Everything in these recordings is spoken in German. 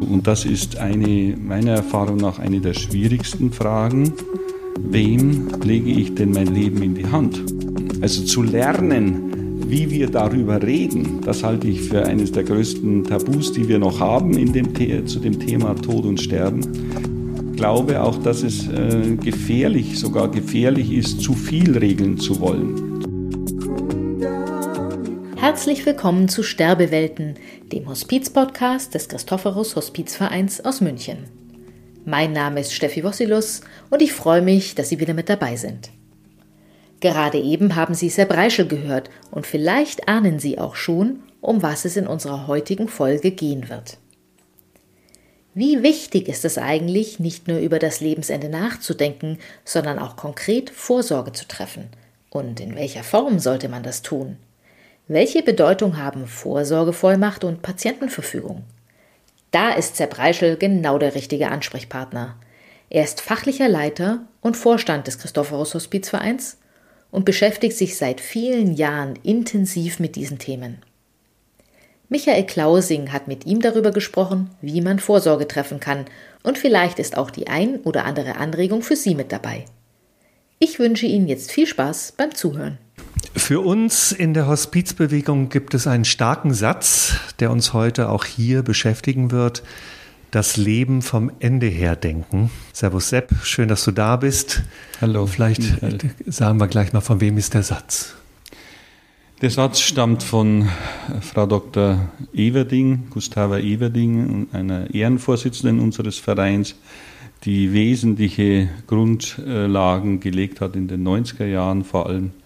Und das ist eine, meiner Erfahrung nach eine der schwierigsten Fragen. Wem lege ich denn mein Leben in die Hand? Also zu lernen, wie wir darüber reden, das halte ich für eines der größten Tabus, die wir noch haben in dem, zu dem Thema Tod und Sterben. Ich glaube auch, dass es äh, gefährlich, sogar gefährlich ist, zu viel regeln zu wollen. Herzlich willkommen zu Sterbewelten, dem Hospiz-Podcast des Christophorus Hospizvereins aus München. Mein Name ist Steffi Wossilus und ich freue mich, dass Sie wieder mit dabei sind. Gerade eben haben Sie Sepp Reischel gehört und vielleicht ahnen Sie auch schon, um was es in unserer heutigen Folge gehen wird. Wie wichtig ist es eigentlich, nicht nur über das Lebensende nachzudenken, sondern auch konkret Vorsorge zu treffen? Und in welcher Form sollte man das tun? Welche Bedeutung haben Vorsorgevollmacht und Patientenverfügung? Da ist Sepp Reischel genau der richtige Ansprechpartner. Er ist fachlicher Leiter und Vorstand des Christophorus Hospizvereins und beschäftigt sich seit vielen Jahren intensiv mit diesen Themen. Michael Klausing hat mit ihm darüber gesprochen, wie man Vorsorge treffen kann, und vielleicht ist auch die ein oder andere Anregung für Sie mit dabei. Ich wünsche Ihnen jetzt viel Spaß beim Zuhören. Für uns in der Hospizbewegung gibt es einen starken Satz, der uns heute auch hier beschäftigen wird. Das Leben vom Ende her denken. Servus Sepp, schön, dass du da bist. Hallo. Vielleicht Michael. sagen wir gleich mal, von wem ist der Satz? Der Satz stammt von Frau Dr. Everding, Gustava Everding, einer Ehrenvorsitzenden unseres Vereins, die wesentliche Grundlagen gelegt hat in den 90er Jahren vor allem äh,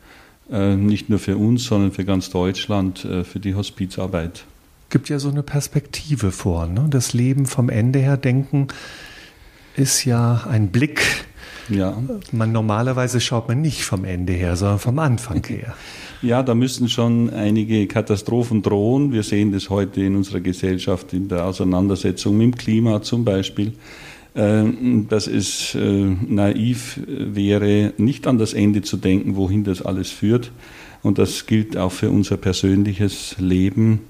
nicht nur für uns, sondern für ganz Deutschland, äh, für die Hospizarbeit. Gibt ja so eine Perspektive vor. Ne? Das Leben vom Ende her denken ist ja ein Blick. Ja. Man normalerweise schaut man nicht vom Ende her, sondern vom Anfang her. Ja, da müssen schon einige Katastrophen drohen. Wir sehen das heute in unserer Gesellschaft in der Auseinandersetzung mit dem Klima zum Beispiel. Ähm, dass es äh, naiv wäre, nicht an das Ende zu denken, wohin das alles führt. Und das gilt auch für unser persönliches Leben.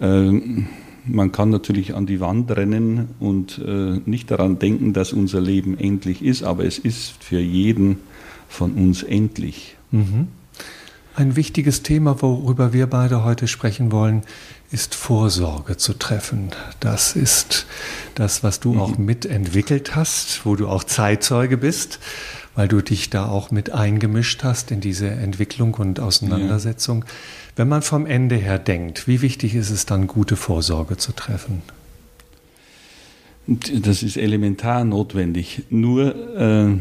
Ähm, man kann natürlich an die Wand rennen und äh, nicht daran denken, dass unser Leben endlich ist, aber es ist für jeden von uns endlich. Mhm. Ein wichtiges Thema, worüber wir beide heute sprechen wollen, ist Vorsorge zu treffen. Das ist das, was du mhm. auch mitentwickelt hast, wo du auch Zeitzeuge bist, weil du dich da auch mit eingemischt hast in diese Entwicklung und Auseinandersetzung. Ja. Wenn man vom Ende her denkt, wie wichtig ist es dann, gute Vorsorge zu treffen? Das ist elementar notwendig. Nur äh,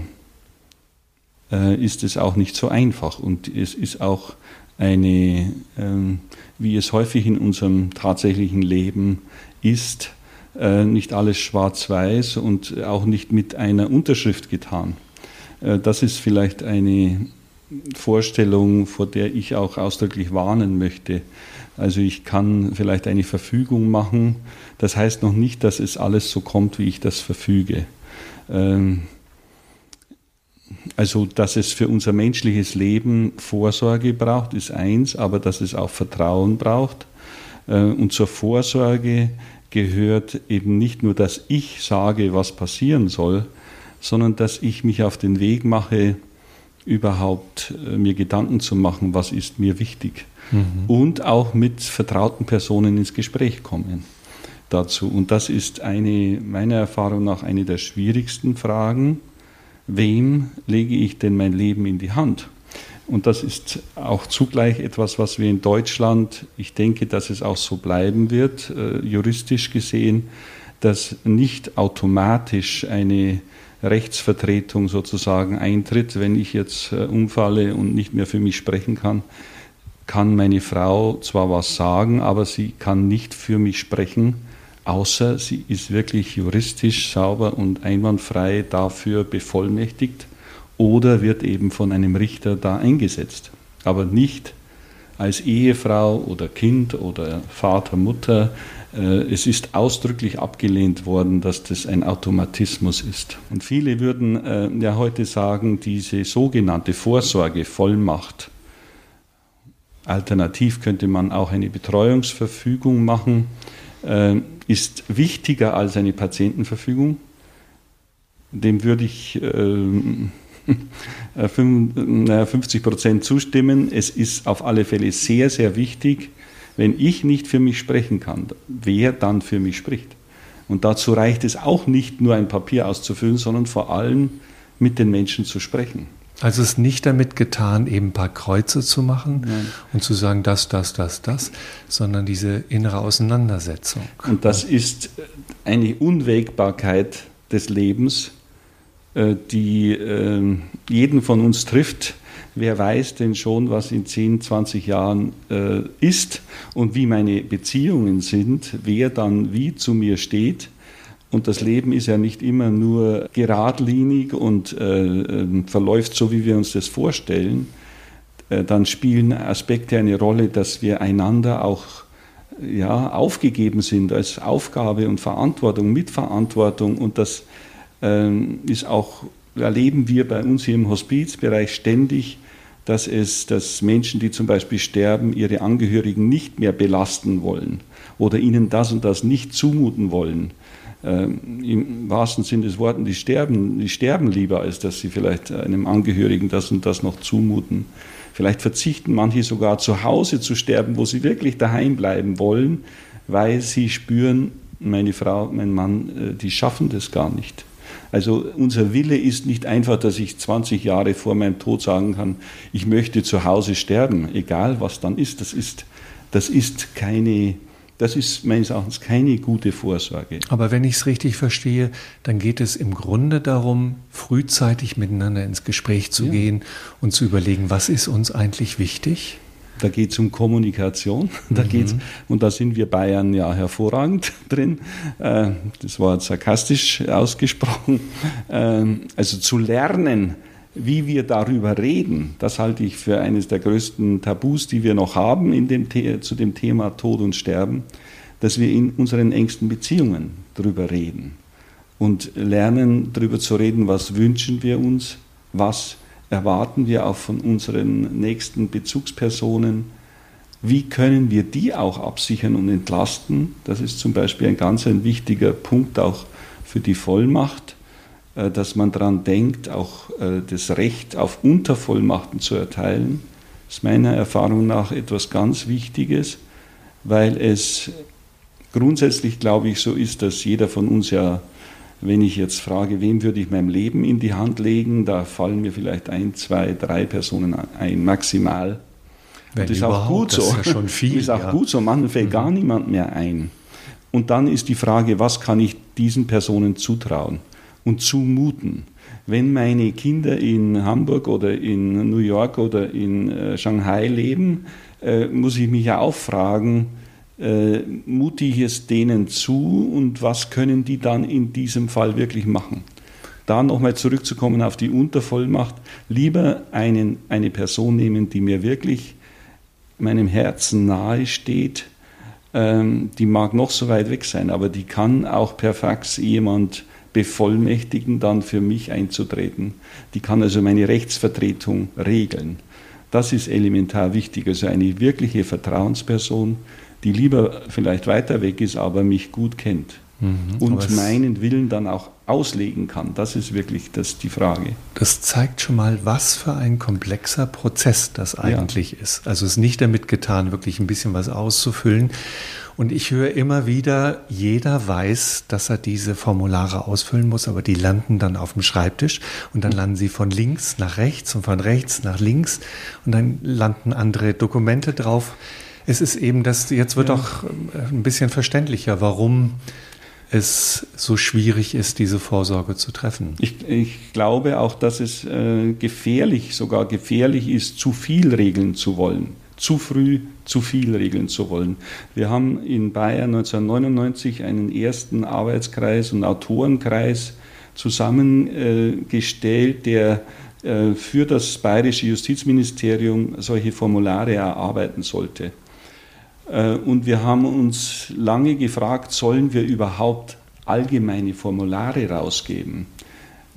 äh, ist es auch nicht so einfach und es ist auch eine, ähm, wie es häufig in unserem tatsächlichen Leben ist, äh, nicht alles schwarz-weiß und auch nicht mit einer Unterschrift getan. Äh, das ist vielleicht eine Vorstellung, vor der ich auch ausdrücklich warnen möchte. Also ich kann vielleicht eine Verfügung machen, das heißt noch nicht, dass es alles so kommt, wie ich das verfüge. Ähm, also, dass es für unser menschliches Leben Vorsorge braucht, ist eins, aber dass es auch Vertrauen braucht. Äh, und zur Vorsorge gehört eben nicht nur, dass ich sage, was passieren soll, sondern dass ich mich auf den Weg mache, überhaupt äh, mir Gedanken zu machen, was ist mir wichtig. Mhm. Und auch mit vertrauten Personen ins Gespräch kommen dazu. Und das ist eine, meiner Erfahrung nach eine der schwierigsten Fragen wem lege ich denn mein Leben in die Hand? Und das ist auch zugleich etwas, was wir in Deutschland, ich denke, dass es auch so bleiben wird, äh, juristisch gesehen, dass nicht automatisch eine Rechtsvertretung sozusagen eintritt, wenn ich jetzt äh, umfalle und nicht mehr für mich sprechen kann, kann meine Frau zwar was sagen, aber sie kann nicht für mich sprechen, außer sie ist wirklich juristisch sauber und einwandfrei dafür bevollmächtigt oder wird eben von einem Richter da eingesetzt. Aber nicht als Ehefrau oder Kind oder Vater, Mutter. Äh, es ist ausdrücklich abgelehnt worden, dass das ein Automatismus ist. Und viele würden äh, ja heute sagen, diese sogenannte Vorsorgevollmacht, alternativ könnte man auch eine Betreuungsverfügung machen, äh, ist wichtiger als eine Patientenverfügung. Dem würde ich äh, 50 Prozent zustimmen. Es ist auf alle Fälle sehr, sehr wichtig, wenn ich nicht für mich sprechen kann, wer dann für mich spricht. Und dazu reicht es auch nicht nur ein Papier auszufüllen, sondern vor allem mit den Menschen zu sprechen. Also es ist nicht damit getan, eben ein paar Kreuze zu machen Nein. und zu sagen, das, das, das, das, sondern diese innere Auseinandersetzung. Und das ist eine Unwägbarkeit des Lebens, äh, die ähm, jeden von uns trifft. Wer weiß denn schon, was in 10, 20 Jahren äh, ist und wie meine Beziehungen sind, wer dann wie zu mir steht. Und das Leben ist ja nicht immer nur geradlinig und äh, ähm, verläuft so, wie wir uns das vorstellen. Äh, dann spielen Aspekte eine Rolle, dass wir einander auch ja, aufgegeben sind als Aufgabe und Verantwortung, Mitverantwortung. Und das ähm, ist auch, erleben wir bei uns hier im Hospizbereich ständig, dass es, dass Menschen, die zum Beispiel sterben, ihre Angehörigen nicht mehr belasten wollen oder ihnen das und das nicht zumuten wollen ähm, im wahrsten Sinne des Wortes, die sterben, die sterben lieber, als dass sie vielleicht einem Angehörigen das und das noch zumuten. Vielleicht verzichten manche sogar zu Hause zu sterben, wo sie wirklich daheim bleiben wollen, weil sie spüren, meine Frau, mein Mann, äh, die schaffen das gar nicht. Also unser Wille ist nicht einfach, dass ich 20 Jahre vor meinem Tod sagen kann, ich möchte zu Hause sterben, egal was dann ist. Das ist, das ist keine das ist meines Erachtens keine gute Vorsorge. Aber wenn ich es richtig verstehe, dann geht es im Grunde darum, frühzeitig miteinander ins Gespräch zu ja. gehen und zu überlegen, was ist uns eigentlich wichtig? Da geht es um Kommunikation. Da mhm. geht's, und da sind wir Bayern ja hervorragend drin. Äh, das war sarkastisch ausgesprochen. Ähm, also zu lernen, wie wir darüber reden, das halte ich für eines der größten Tabus, die wir noch haben in dem zu dem Thema Tod und Sterben, dass wir in unseren engsten Beziehungen darüber reden und lernen darüber zu reden, was wünschen wir uns, was erwarten wir auch von unseren nächsten Bezugspersonen, wie können wir die auch absichern und entlasten. Das ist zum Beispiel ein ganz ein wichtiger Punkt auch für die Vollmacht dass man daran denkt, auch äh, das Recht auf Untervollmachten zu erteilen, ist meiner Erfahrung nach etwas ganz Wichtiges, weil es grundsätzlich, glaube ich, so ist, dass jeder von uns ja, wenn ich jetzt frage, wem würde ich mein Leben in die Hand legen, da fallen mir vielleicht ein, zwei, drei Personen ein, maximal. Wenn das ist auch gut so. Das ist ja viel. Das ist auch ja. gut so. Manchmal fällt mhm. gar niemand mehr ein. Und dann ist die Frage, was kann ich diesen Personen zutrauen? Und zumuten. Wenn meine Kinder in Hamburg oder in New York oder in äh, Shanghai leben, äh, muss ich mich ja auch fragen, äh, mute ich es denen zu und was können die dann in diesem Fall wirklich machen? Da nochmal zurückzukommen auf die Untervollmacht, lieber einen, eine Person nehmen, die mir wirklich meinem Herzen nahe steht, ähm, die mag noch so weit weg sein, aber die kann auch per Fax jemand bevollmächtigen, dann für mich einzutreten. Die kann also meine Rechtsvertretung regeln. Das ist elementar wichtig. Also eine wirkliche Vertrauensperson, die lieber vielleicht weiter weg ist, aber mich gut kennt. Mhm, und meinen Willen dann auch auslegen kann. Das ist wirklich das, die Frage. Das zeigt schon mal, was für ein komplexer Prozess das eigentlich ja. ist. Also es ist nicht damit getan, wirklich ein bisschen was auszufüllen. Und ich höre immer wieder, jeder weiß, dass er diese Formulare ausfüllen muss, aber die landen dann auf dem Schreibtisch und dann landen sie von links nach rechts und von rechts nach links und dann landen andere Dokumente drauf. Es ist eben das, jetzt wird ja. auch äh, ein bisschen verständlicher, warum es so schwierig ist, diese Vorsorge zu treffen. Ich, ich glaube auch, dass es äh, gefährlich, sogar gefährlich ist, zu viel regeln zu wollen zu früh zu viel regeln zu wollen. Wir haben in Bayern 1999 einen ersten Arbeitskreis und Autorenkreis zusammengestellt, der äh, für das bayerische Justizministerium solche Formulare erarbeiten sollte. Äh, und wir haben uns lange gefragt, sollen wir überhaupt allgemeine Formulare rausgeben,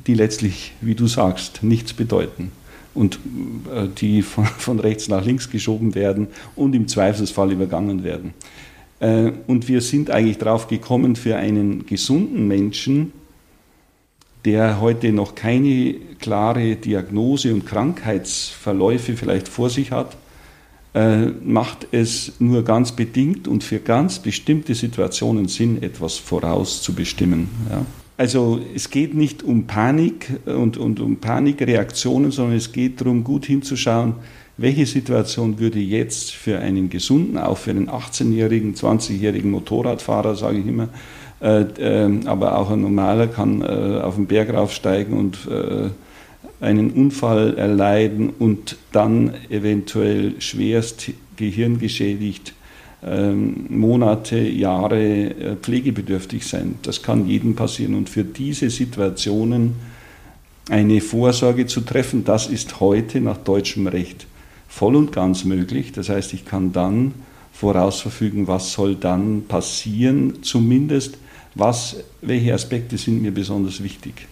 die letztlich, wie du sagst, nichts bedeuten und äh, die von, rechts nach links geschoben werden und im Zweifelsfall übergangen werden. Äh, und wir sind eigentlich drauf gekommen, für einen gesunden Menschen, der heute noch keine klare Diagnose und Krankheitsverläufe vielleicht vor sich hat, macht es nur ganz bedingt und für ganz bestimmte Situationen Sinn, etwas vorauszubestimmen. Ja. Also es geht nicht um Panik und, und um Panikreaktionen, sondern es geht darum, gut hinzuschauen, welche Situation würde jetzt für einen gesunden, auch für einen 18-jährigen, 20-jährigen Motorradfahrer, sage ich immer, äh, äh, aber auch ein normaler kann äh, auf den Berg raufsteigen und äh, einen Unfall erleiden und dann eventuell schwerst gehirngeschädigt ähm, Monate, Jahre äh, pflegebedürftig sein. Das kann jedem passieren. Und für diese Situationen eine Vorsorge zu treffen, das ist heute nach deutschem Recht voll und ganz möglich. Das heißt, ich kann dann vorausverfügen, was soll dann passieren, zumindest was, welche Aspekte sind mir besonders wichtig.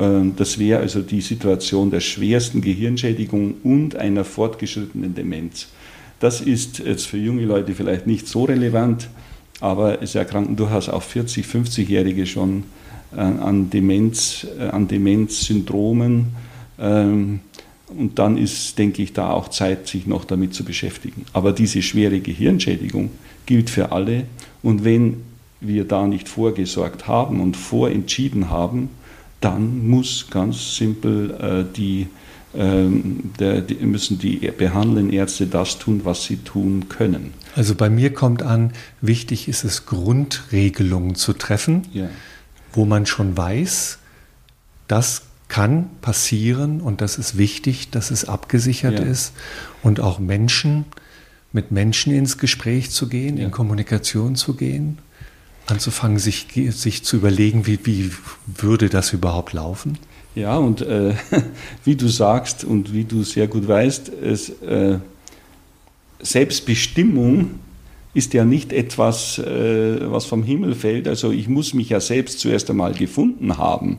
Ähm, das wäre also die Situation der schwersten Gehirnschädigung und einer fortgeschrittenen Demenz. Das ist jetzt für junge Leute vielleicht nicht so relevant, aber es erkranken durchaus auch 40-, 50-Jährige schon äh, an, Demenz, äh, an Demenzsyndromen. Ähm, und dann ist, denke ich, da auch Zeit, sich noch damit zu beschäftigen. Aber diese schwere Gehirnschädigung gilt für alle. Und wenn wir da nicht vorgesorgt haben und vorentschieden haben, dann muss ganz simpel äh, die, ähm, der, die, müssen die behandelnden Ärzte das tun, was sie tun können. Also bei mir kommt an, wichtig ist es, Grundregelungen zu treffen, ja. wo man schon weiß, das kann passieren und das ist wichtig, dass es abgesichert ja. ist und auch Menschen mit Menschen ins Gespräch zu gehen, ja. in Kommunikation zu gehen anzufangen, sich, sich zu überlegen, wie, wie würde das überhaupt laufen? Ja, und äh, wie du sagst und wie du sehr gut weißt, es, äh, Selbstbestimmung ist ja nicht etwas, äh, was vom Himmel fällt. Also ich muss mich ja selbst zuerst einmal gefunden haben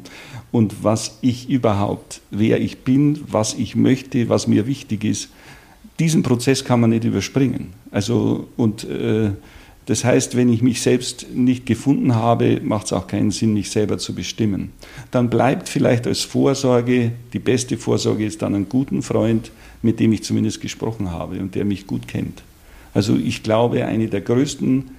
und was ich überhaupt, wer ich bin, was ich möchte, was mir wichtig ist. Diesen Prozess kann man nicht überspringen. Also und äh, das heißt, wenn ich mich selbst nicht gefunden habe, macht es auch keinen Sinn, mich selber zu bestimmen. Dann bleibt vielleicht als Vorsorge, die beste Vorsorge ist dann ein guten Freund, mit dem ich zumindest gesprochen habe und der mich gut kennt. Also ich glaube, eine der größten,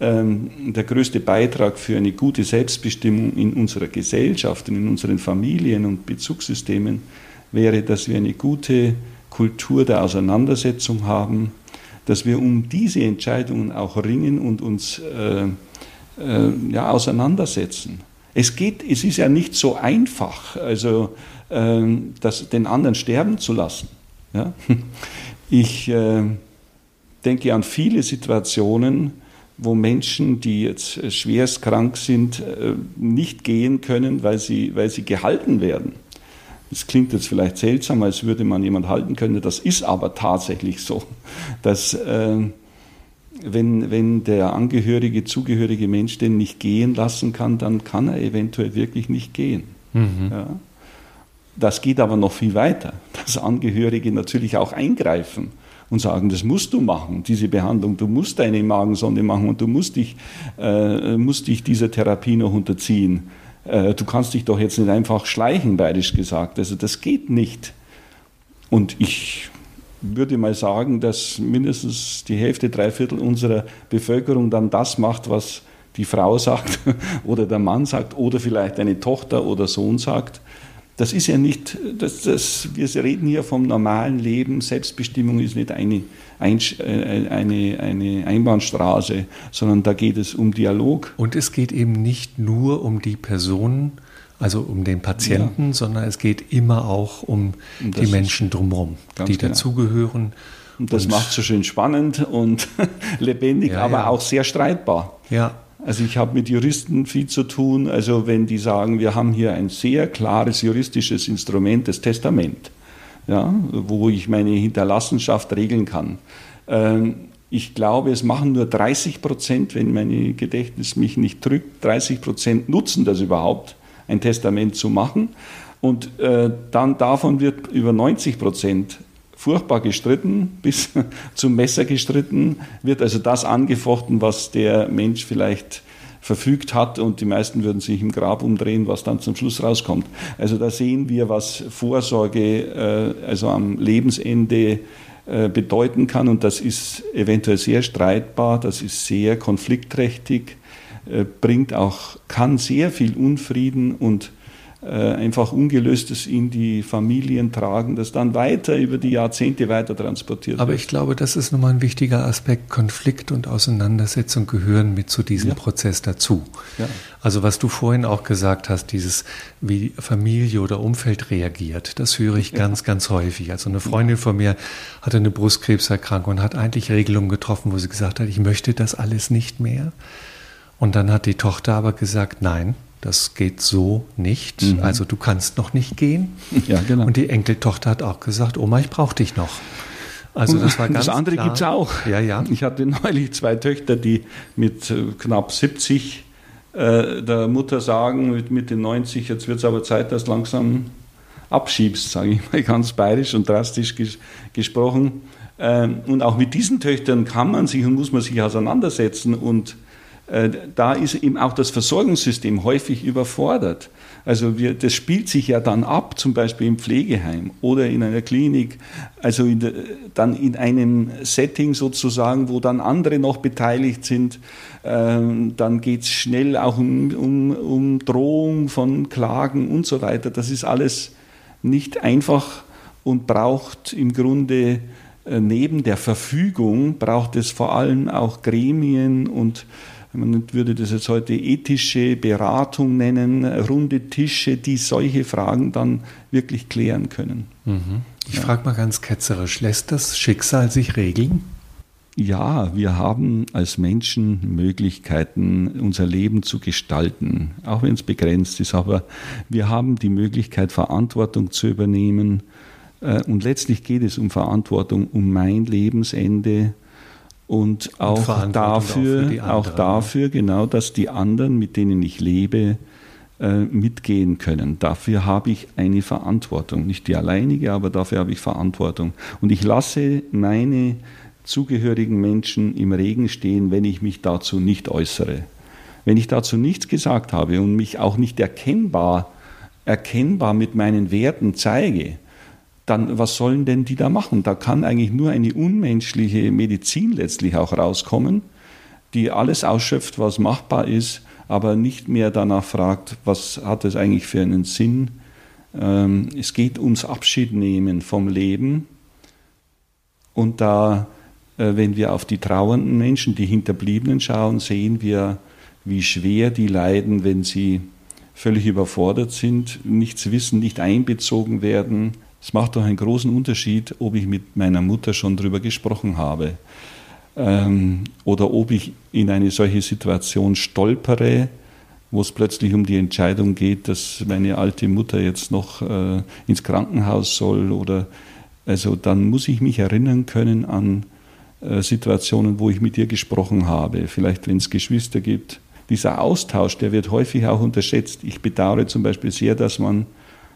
ähm, der größte Beitrag für eine gute Selbstbestimmung in unserer Gesellschaft und in unseren Familien und Bezugssystemen wäre, dass wir eine gute Kultur der Auseinandersetzung haben, dass wir um diese Entscheidungen auch ringen und uns äh, äh, ja, auseinandersetzen. Es geht, es ist ja nicht so einfach, also äh, das, den anderen sterben zu lassen. Ja? Ich äh, denke an viele Situationen, wo Menschen, die jetzt schwerst krank sind, äh, nicht gehen können, weil sie, weil sie gehalten werden. Das klingt jetzt vielleicht seltsam, als würde man jemand halten können. Das ist aber tatsächlich so, dass äh, wenn, wenn der angehörige, zugehörige Mensch den nicht gehen lassen kann, dann kann er eventuell wirklich nicht gehen. Mhm. Ja. Das geht aber noch viel weiter, dass Angehörige natürlich auch eingreifen und sagen, das musst du machen, diese Behandlung, du musst deine Magensonde machen und du musst dich, äh, musst dich dieser Therapie noch unterziehen. Äh, du kannst dich doch jetzt nicht einfach schleichen, bayerisch gesagt. Also das geht nicht. Und ich würde mal sagen, dass mindestens die Hälfte, drei Viertel unserer Bevölkerung dann das macht, was die Frau sagt oder der Mann sagt oder vielleicht eine Tochter oder Sohn sagt. Das ist ja nicht, das, das, wir reden hier vom normalen Leben. Selbstbestimmung ist nicht eine, äh, eine, eine Einbahnstraße, sondern da geht es um Dialog. Und es geht eben nicht nur um die Personen, also um den Patienten, ja. sondern es geht immer auch um die Menschen drumherum, die genau. dazugehören. Und das macht so schön spannend und lebendig, ja, aber ja. auch sehr streitbar. Ja. Also ich habe mit Juristen viel zu tun. Also wenn die sagen, wir haben hier ein sehr klares juristisches Instrument, das Testament, ja, wo ich meine Hinterlassenschaft regeln kann. Ähm, ich glaube, es machen nur 30 Prozent, wenn mein Gedächtnis mich nicht drückt, 30 Prozent nutzen das überhaupt, ein Testament zu machen. Und äh, dann davon wird über 90 Prozent furchtbar gestritten, bis zum Messer gestritten, wird also das angefochten, was der Mensch vielleicht verfügt hat und die meisten würden sich im Grab umdrehen, was dann zum Schluss rauskommt. Also da sehen wir, was Vorsorge äh, also am Lebensende äh, bedeuten kann und das ist eventuell sehr streitbar, das ist sehr konfliktträchtig, äh, bringt auch, kann sehr viel Unfrieden und einfach Ungelöstes in die Familien tragen, das dann weiter über die Jahrzehnte weiter transportiert Aber wird. ich glaube, das ist nochmal ein wichtiger Aspekt. Konflikt und Auseinandersetzung gehören mit zu diesem ja. Prozess dazu. Ja. Also was du vorhin auch gesagt hast, dieses wie Familie oder Umfeld reagiert, das höre ich ganz, ja. ganz häufig. Also eine Freundin von mir hatte eine Brustkrebserkrankung und hat eigentlich Regelungen getroffen, wo sie gesagt hat, ich möchte das alles nicht mehr. Und dann hat die Tochter aber gesagt, nein, das geht so nicht. Mhm. Also du kannst noch nicht gehen. Ja, genau. Und die Enkeltochter hat auch gesagt, Oma, ich brauche dich noch. Also das war ganz Das andere gibt es auch. Ja, ja. Ich hatte neulich zwei Töchter, die mit äh, knapp 70 äh, der Mutter sagen, mit Mitte 90, jetzt wird es aber Zeit, dass langsam abschiebst, sage ich mal ganz bayerisch und drastisch ges gesprochen. Ähm, und auch mit diesen Töchtern kann man sich und muss man sich auseinandersetzen und da ist eben auch das Versorgungssystem häufig überfordert. Also wir, das spielt sich ja dann ab, zum Beispiel im Pflegeheim oder in einer Klinik, also in der, dann in einem Setting sozusagen, wo dann andere noch beteiligt sind. Ähm, dann geht es schnell auch um, um, um Drohung von Klagen und so weiter. Das ist alles nicht einfach und braucht im Grunde äh, neben der Verfügung, braucht es vor allem auch Gremien und man würde das jetzt heute ethische Beratung nennen, runde Tische, die solche Fragen dann wirklich klären können. Mhm. Ich ja. frage mal ganz ketzerisch, lässt das Schicksal sich regeln? Ja, wir haben als Menschen Möglichkeiten, unser Leben zu gestalten, auch wenn es begrenzt ist. Aber wir haben die Möglichkeit, Verantwortung zu übernehmen. Äh, und letztlich geht es um Verantwortung, um mein Lebensende, und auch und dafür, auch, auch, dafür, genau, dass die anderen, mit denen ich lebe, äh, mitgehen können. Dafür habe ich eine Verantwortung. Nicht die alleinige, aber dafür habe ich Verantwortung. Und ich lasse meine zugehörigen Menschen im Regen stehen, wenn ich mich dazu nicht äußere. Wenn ich dazu nichts gesagt habe und mich auch nicht erkennbar, erkennbar mit meinen Werten zeige, dann was sollen denn die da machen? Da kann eigentlich nur eine unmenschliche Medizin letztlich auch rauskommen, die alles ausschöpft, was machbar ist, aber nicht mehr danach fragt, was hat es eigentlich für einen Sinn. Ähm, es geht ums Abschiednehmen vom Leben. Und da, äh, wenn wir auf die trauernden Menschen, die Hinterbliebenen schauen, sehen wir, wie schwer die leiden, wenn sie völlig überfordert sind, nichts wissen, nicht einbezogen werden, es macht doch einen großen Unterschied, ob ich mit meiner Mutter schon darüber gesprochen habe ähm, oder ob ich in eine solche Situation stolpere, wo es plötzlich um die Entscheidung geht, dass meine alte Mutter jetzt noch äh, ins Krankenhaus soll oder also dann muss ich mich erinnern können an äh, Situationen, wo ich mit ihr gesprochen habe, vielleicht wenn es Geschwister gibt. Dieser Austausch, der wird häufig auch unterschätzt. Ich bedauere zum Beispiel sehr, dass man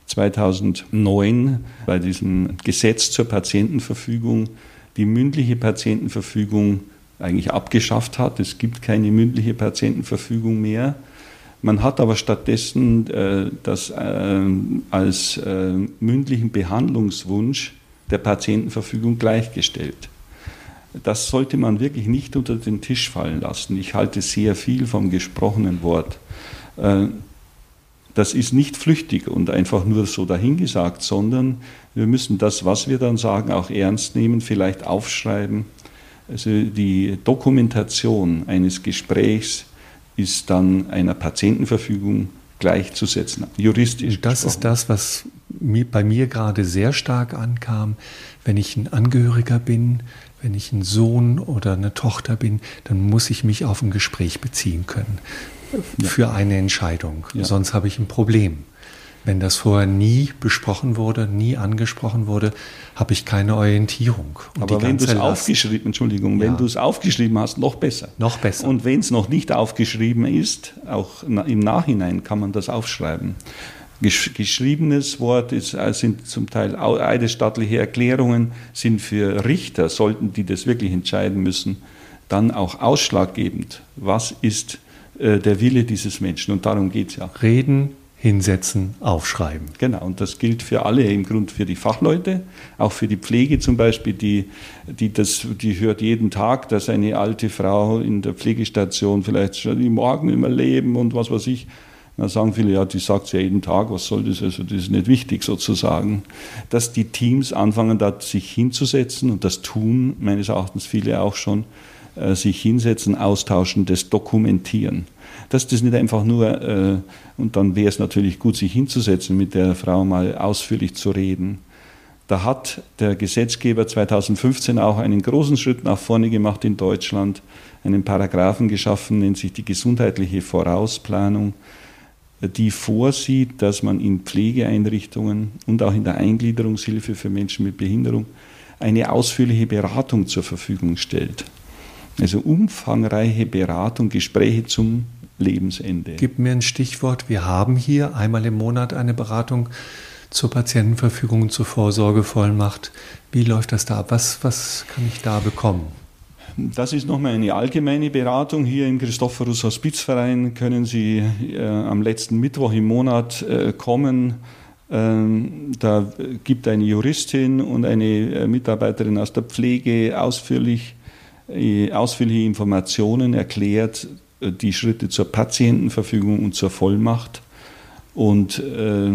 2009 bei diesem Gesetz zur Patientenverfügung die mündliche Patientenverfügung eigentlich abgeschafft hat. Es gibt keine mündliche Patientenverfügung mehr. Man hat aber stattdessen äh, das äh, als äh, mündlichen Behandlungswunsch der Patientenverfügung gleichgestellt. Das sollte man wirklich nicht unter den Tisch fallen lassen. Ich halte sehr viel vom gesprochenen Wort. Das ist nicht flüchtig und einfach nur so dahingesagt, sondern wir müssen das, was wir dann sagen, auch ernst nehmen, vielleicht aufschreiben. Also die Dokumentation eines Gesprächs ist dann einer Patientenverfügung gleichzusetzen, juristisch. Das gesprochen. ist das, was mir, bei mir gerade sehr stark ankam. Wenn ich ein Angehöriger bin, wenn ich ein Sohn oder eine Tochter bin, dann muss ich mich auf ein Gespräch beziehen können für eine Entscheidung. Ja. Sonst habe ich ein Problem. Wenn das vorher nie besprochen wurde, nie angesprochen wurde, habe ich keine Orientierung. Und Aber wenn du es aufgeschrieben, Entschuldigung, ja. wenn du es aufgeschrieben hast, noch besser. Noch besser. Und wenn es noch nicht aufgeschrieben ist, auch im Nachhinein kann man das aufschreiben. geschriebenes Wort, ist, äh, sind zum Teil eidesstattliche Erklärungen, sind für Richter, sollten die das wirklich entscheiden müssen, dann auch ausschlaggebend. Was ist äh, der Wille dieses Menschen? Und darum geht es ja. Reden, hinsetzen, aufschreiben. Genau, und das gilt für alle, im Grunde für die Fachleute, auch für die Pflege zum Beispiel, die, die, das, die hört jeden Tag, dass eine alte Frau in der Pflegestation vielleicht schon die Morgen immer leben und was weiß ich. Da sagen viele, ja, die sagt es ja jeden Tag, was soll das, also das ist nicht wichtig sozusagen. Dass die Teams anfangen, da sich hinzusetzen und das tun meines Erachtens viele auch schon, äh, sich hinsetzen, austauschen, das dokumentieren. Dass das nicht einfach nur, äh, und dann wäre es natürlich gut, sich hinzusetzen, mit der Frau mal ausführlich zu reden. Da hat der Gesetzgeber 2015 auch einen großen Schritt nach vorne gemacht in Deutschland, einen Paragraphen geschaffen, nennt sich die gesundheitliche Vorausplanung die vorsieht, dass man in Pflegeeinrichtungen und auch in der Eingliederungshilfe für Menschen mit Behinderung eine ausführliche Beratung zur Verfügung stellt. Also umfangreiche Beratung, Gespräche zum Lebensende. Gib mir ein Stichwort. Wir haben hier einmal im Monat eine Beratung zur Patientenverfügung und zur Vorsorgevollmacht. Wie läuft das da ab? Was, was kann ich da bekommen? Das ist nochmal eine allgemeine Beratung. Hier im Christophorus Hospizverein können Sie äh, am letzten Mittwoch im Monat äh, kommen. Ähm, da gibt eine Juristin und eine äh, Mitarbeiterin aus der Pflege ausführlich, ausführliche Informationen, erklärt äh, die Schritte zur Patientenverfügung und zur Vollmacht. Und äh,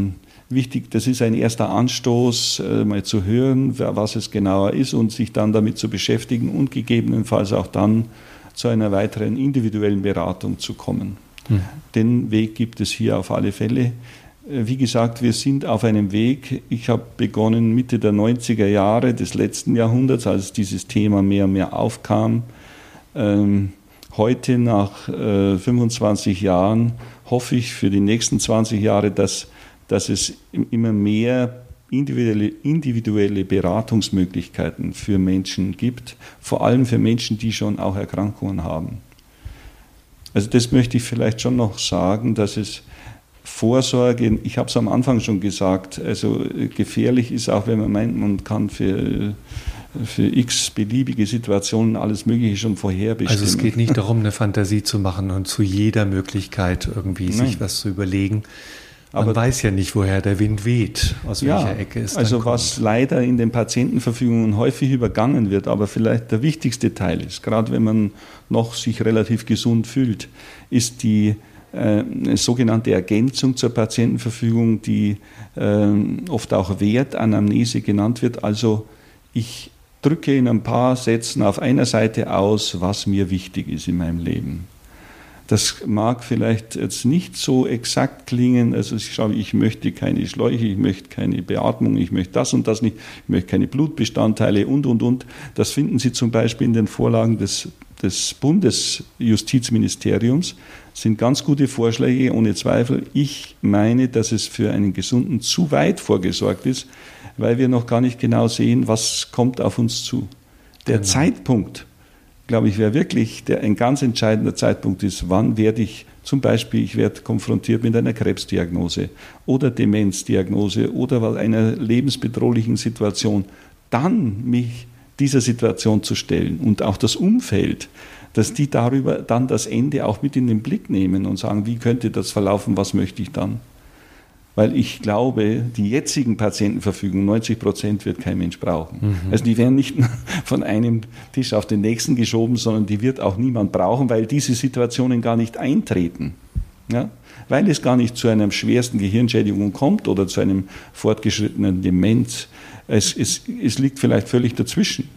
wichtig, das ist ein erster Anstoß, äh, mal zu hören, was es genauer ist und sich dann damit zu beschäftigen und gegebenenfalls auch dann zu einer weiteren individuellen Beratung zu kommen. Mhm. Den Weg gibt es hier auf alle Fälle. Äh, wie gesagt, wir sind auf einem Weg. Ich habe begonnen Mitte der 90er Jahre des letzten Jahrhunderts, als dieses Thema mehr und mehr aufkam. Ähm, heute, nach äh, 25 Jahren, hoffe ich für die nächsten 20 Jahre, dass dass es immer mehr individuelle, individuelle Beratungsmöglichkeiten für Menschen gibt, vor allem für Menschen, die schon auch Erkrankungen haben. Also das möchte ich vielleicht schon noch sagen, dass es Vorsorge, ich habe es am Anfang schon gesagt, also gefährlich ist auch, wenn man meint, man kann für, für x beliebige Situationen alles Mögliche schon vorherbestimmen. Also es geht nicht darum, eine Fantasie zu machen und zu jeder Möglichkeit irgendwie Nein. sich was zu überlegen, man Aber weiß ja nicht, woher der Wind weht, aus ja, welcher Ecke es Also was leider in den Patientenverfügungen häufig übergangen wird, aber vielleicht der wichtigste Teil ist, gerade wenn man noch sich relativ gesund fühlt, ist die äh, sogenannte Ergänzung zur Patientenverfügung, die äh, oft auch Wertanamnese genannt wird. Also ich drücke in ein paar Sätzen auf einer Seite aus, was mir wichtig ist in meinem Leben. Das mag vielleicht jetzt nicht so exakt klingen. Also ich schaue, ich möchte keine Schläuche, ich möchte keine Beatmung, ich möchte das und das nicht, ich möchte keine Blutbestandteile und, und, und. Das finden Sie zum Beispiel in den Vorlagen des, des Bundesjustizministeriums. Sind ganz gute Vorschläge, ohne Zweifel. Ich meine, dass es für einen Gesunden zu weit vorgesorgt ist, weil wir noch gar nicht genau sehen, was kommt auf uns zu. Der genau. Zeitpunkt, glaube ich, wäre wirklich der, ein ganz entscheidender Zeitpunkt ist, wann werde ich zum Beispiel, ich werde konfrontiert mit einer Krebsdiagnose oder Demenzdiagnose oder einer lebensbedrohlichen Situation, dann mich dieser Situation zu stellen und auch das Umfeld, dass die darüber dann das Ende auch mit in den Blick nehmen und sagen, wie könnte das verlaufen, was möchte ich dann? weil ich glaube, die jetzigen Patientenverfügungen, 90 Prozent wird kein Mensch brauchen. Mhm. Also die werden nicht von einem Tisch auf den nächsten geschoben, sondern die wird auch niemand brauchen, weil diese Situationen gar nicht eintreten. Ja? Weil es gar nicht zu einer schwersten Gehirnschädigung kommt oder zu einem fortgeschrittenen Demenz. Es, es, es liegt vielleicht völlig dazwischen.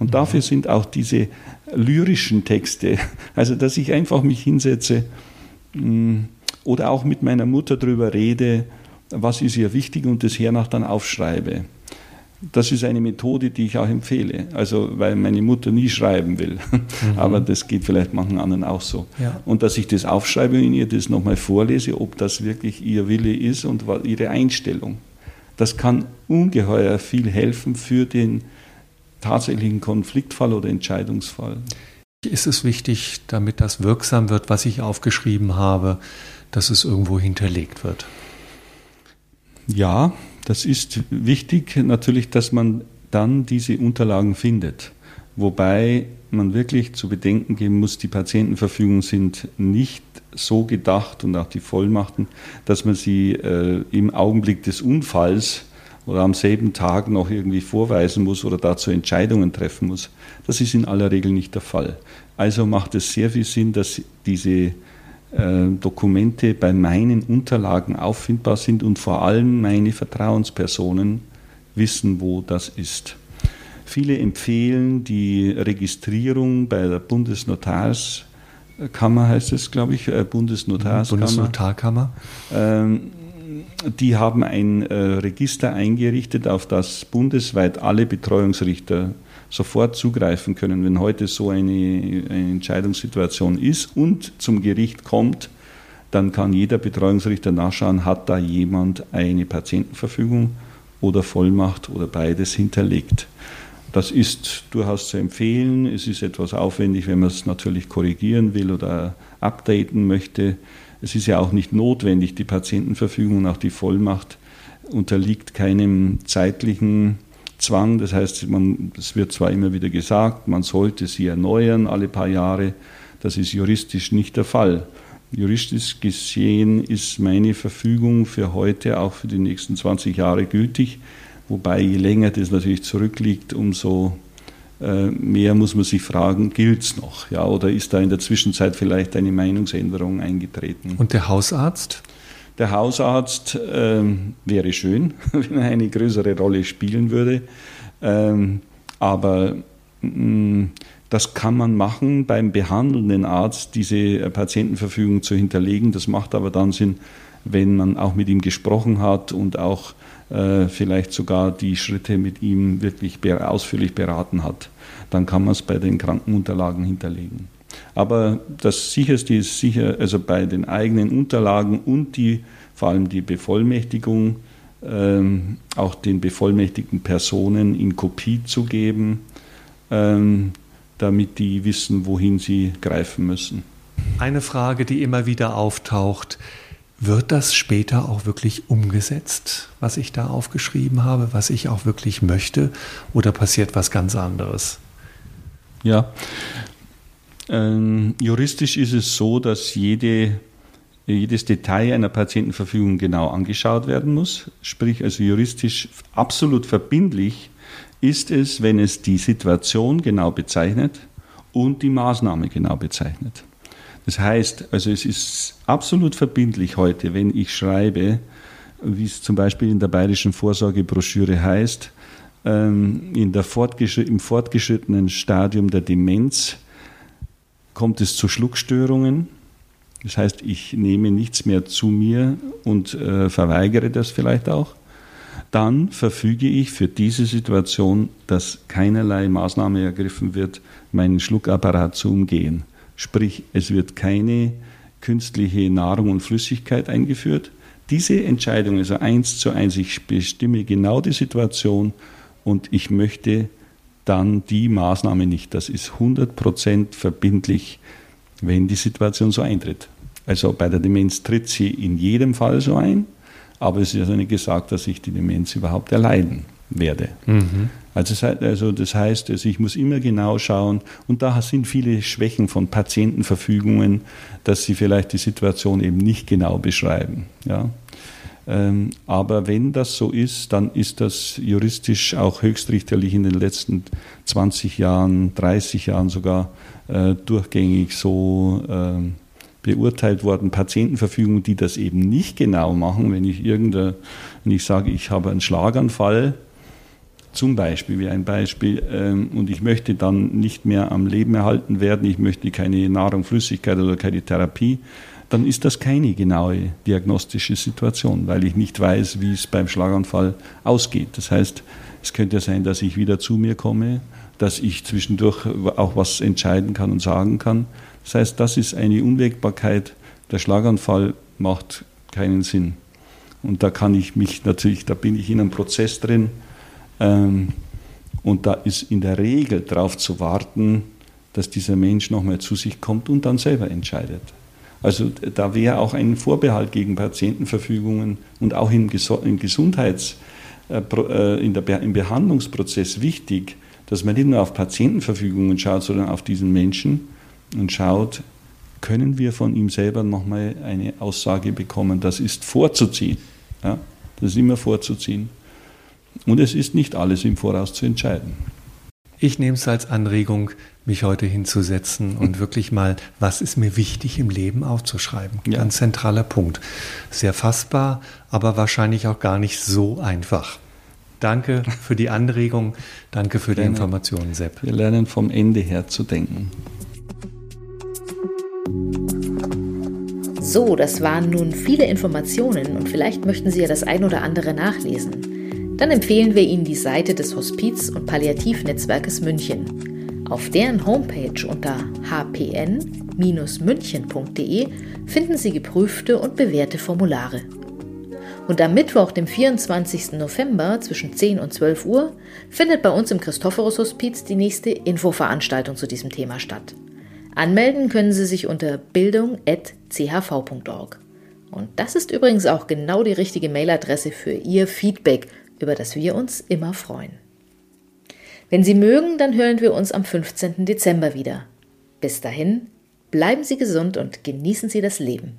Und dafür sind auch diese lyrischen Texte, also dass ich einfach mich hinsetze, mh, hm, oder auch mit meiner Mutter darüber rede, was ist ihr wichtig und das hernach dann aufschreibe. Das ist eine Methode, die ich auch empfehle. Also, weil meine Mutter nie schreiben will. Mhm. Aber das geht vielleicht manchen anderen auch so. Ja. Und dass ich das aufschreibe und ihr das nochmal vorlese, ob das wirklich ihr Wille ist und ihre Einstellung. Das kann ungeheuer viel helfen für den tatsächlichen Konfliktfall oder Entscheidungsfall. Ist es wichtig, damit das wirksam wird, was ich aufgeschrieben habe, dass es irgendwo hinterlegt wird. Ja, das ist wichtig natürlich, dass man dann diese Unterlagen findet. Wobei man wirklich zu bedenken geben muss, die Patientenverfügungen sind nicht so gedacht und auch die Vollmachten, dass man sie äh, im Augenblick des Unfalls oder am selben Tag noch irgendwie vorweisen muss oder dazu Entscheidungen treffen muss. Das ist in aller Regel nicht der Fall. Also macht es sehr viel Sinn, dass diese äh, Dokumente bei meinen Unterlagen auffindbar sind und vor allem meine Vertrauenspersonen wissen, wo das ist. Viele empfehlen die Registrierung bei der Bundesnotarskammer, heißt es, glaube ich, äh, Bundesnotarskammer. Bundesnotarkammer. Ähm, die haben ein äh, Register eingerichtet, auf das bundesweit alle Betreuungsrichter sofort zugreifen können, wenn heute so eine, eine Entscheidungssituation ist und zum Gericht kommt, dann kann jeder Betreuungsrichter nachschauen, hat da jemand eine Patientenverfügung oder Vollmacht oder beides hinterlegt. Das ist durchaus zu empfehlen. Es ist etwas aufwendig, wenn man es natürlich korrigieren will oder updaten möchte. Es ist ja auch nicht notwendig, die Patientenverfügung und auch die Vollmacht unterliegt keinem zeitlichen Zwang. Das heißt, es wird zwar immer wieder gesagt, man sollte sie erneuern alle paar Jahre. Das ist juristisch nicht der Fall. Juristisch gesehen ist meine Verfügung für heute auch für die nächsten 20 Jahre gültig. Wobei je länger das natürlich zurückliegt, umso mehr muss man sich fragen, gilt es noch? Ja, oder ist da in der Zwischenzeit vielleicht eine Meinungsänderung eingetreten? Und der Hausarzt? Der Hausarzt ähm, wäre schön, wenn er eine größere Rolle spielen würde. Ähm, aber mh, mm, das kann man machen beim behandelnden Arzt, diese Patientenverfügung zu hinterlegen. Das macht aber dann Sinn, wenn man auch mit ihm gesprochen hat und auch äh, vielleicht sogar die Schritte mit ihm wirklich ausführlich beraten hat. Dann kann man es bei den Krankenunterlagen hinterlegen. Aber das sicherste ist sicher, also bei den eigenen Unterlagen und die, vor allem die Bevollmächtigung, ähm, auch den bevollmächtigten Personen in Kopie zu geben, ähm, damit die wissen, wohin sie greifen müssen. Eine Frage, die immer wieder auftaucht, wird das später auch wirklich umgesetzt, was ich da aufgeschrieben habe, was ich auch wirklich möchte, oder passiert was ganz anderes? Ja, ähm, juristisch ist es so, dass jede, jedes Detail einer Patientenverfügung genau angeschaut werden muss. Sprich, also juristisch absolut verbindlich ist es, wenn es die Situation genau bezeichnet und die Maßnahme genau bezeichnet. Das heißt, also es ist absolut verbindlich heute, wenn ich schreibe, wie es zum Beispiel in der bayerischen Vorsorgebroschüre heißt, ähm, in der fortgeschritt im fortgeschrittenen Stadium der Demenz kommt es zu Schluckstörungen. Das heißt, ich nehme nichts mehr zu mir und äh, verweigere das vielleicht auch. Dann verfüge ich für diese Situation, dass keinerlei Maßnahme ergriffen wird, meinen Schluckapparat zu umgehen. Sprich, es wird keine künstliche Nahrung und Flüssigkeit eingeführt. Diese Entscheidung ist also eins zu eins. Ich bestimme genau die Situation und ich möchte dann die Maßnahme nicht. Das ist 100% verbindlich, wenn die Situation so eintritt. Also bei der Demenz tritt sie in jedem Fall so ein, aber es ist also nicht gesagt, dass ich die Demenz überhaupt erleiden werde. Mhm. Also, also das heißt, also ich muss immer genau schauen und da sind viele Schwächen von Patientenverfügungen, dass sie vielleicht die Situation eben nicht genau beschreiben. Ja. Ähm, aber wenn das so ist, dann ist das juristisch auch höchstrichterlich in den letzten 20 Jahren, 30 Jahren sogar äh, durchgängig so äh, beurteilt worden. Patientenverfügungen, die das eben nicht genau machen, wenn ich irgendeine, wenn ich sage, ich habe einen Schlaganfall, zum Beispiel, wie ein Beispiel, ähm, und ich möchte dann nicht mehr am Leben erhalten werden, ich möchte keine Nahrung, Flüssigkeit oder keine Therapie, dann ist das keine genaue diagnostische Situation, weil ich nicht weiß, wie es beim Schlaganfall ausgeht. Das heißt, es könnte sein, dass ich wieder zu mir komme, dass ich zwischendurch auch was entscheiden kann und sagen kann. Das heißt, das ist eine Unwägbarkeit. Der Schlaganfall macht keinen Sinn. Und da kann ich mich natürlich, da bin ich in einem Prozess drin, und da ist in der Regel darauf zu warten, dass dieser Mensch nochmal zu sich kommt und dann selber entscheidet. Also da wäre auch ein Vorbehalt gegen Patientenverfügungen und auch im, Gesundheits, äh, äh, in der, im Behandlungsprozess wichtig, dass man nicht nur auf Patientenverfügungen schaut, sondern auf diesen Menschen und schaut, können wir von ihm selber nochmal eine Aussage bekommen. Das ist vorzuziehen. Ja? Das ist immer vorzuziehen. Und es ist nicht alles im Voraus zu entscheiden. Ich nehme es als Anregung, mich heute hinzusetzen und wirklich mal, was ist mir wichtig im Leben aufzuschreiben. Ja. Ganz zentraler Punkt. Sehr fassbar, aber wahrscheinlich auch gar nicht so einfach. Danke für die Anregung, danke für die Informationen, Sepp. Wir lernen vom Ende her zu denken. So, das waren nun viele Informationen und vielleicht möchten Sie ja das ein oder andere nachlesen. Dann empfehlen wir Ihnen die Seite des Hospiz- und Palliativnetzwerkes München. Auf deren Homepage unter hpn-münchen.de finden Sie geprüfte und bewährte Formulare. Und am Mittwoch, dem 24. November zwischen 10 und 12 Uhr, findet bei uns im Christophorus Hospiz die nächste Infoveranstaltung zu diesem Thema statt. Anmelden können Sie sich unter bildung.chv.org. Und das ist übrigens auch genau die richtige Mailadresse für Ihr Feedback, über das wir uns immer freuen. Wenn Sie mögen, dann hören wir uns am 15. Dezember wieder. Bis dahin, bleiben Sie gesund und genießen Sie das Leben.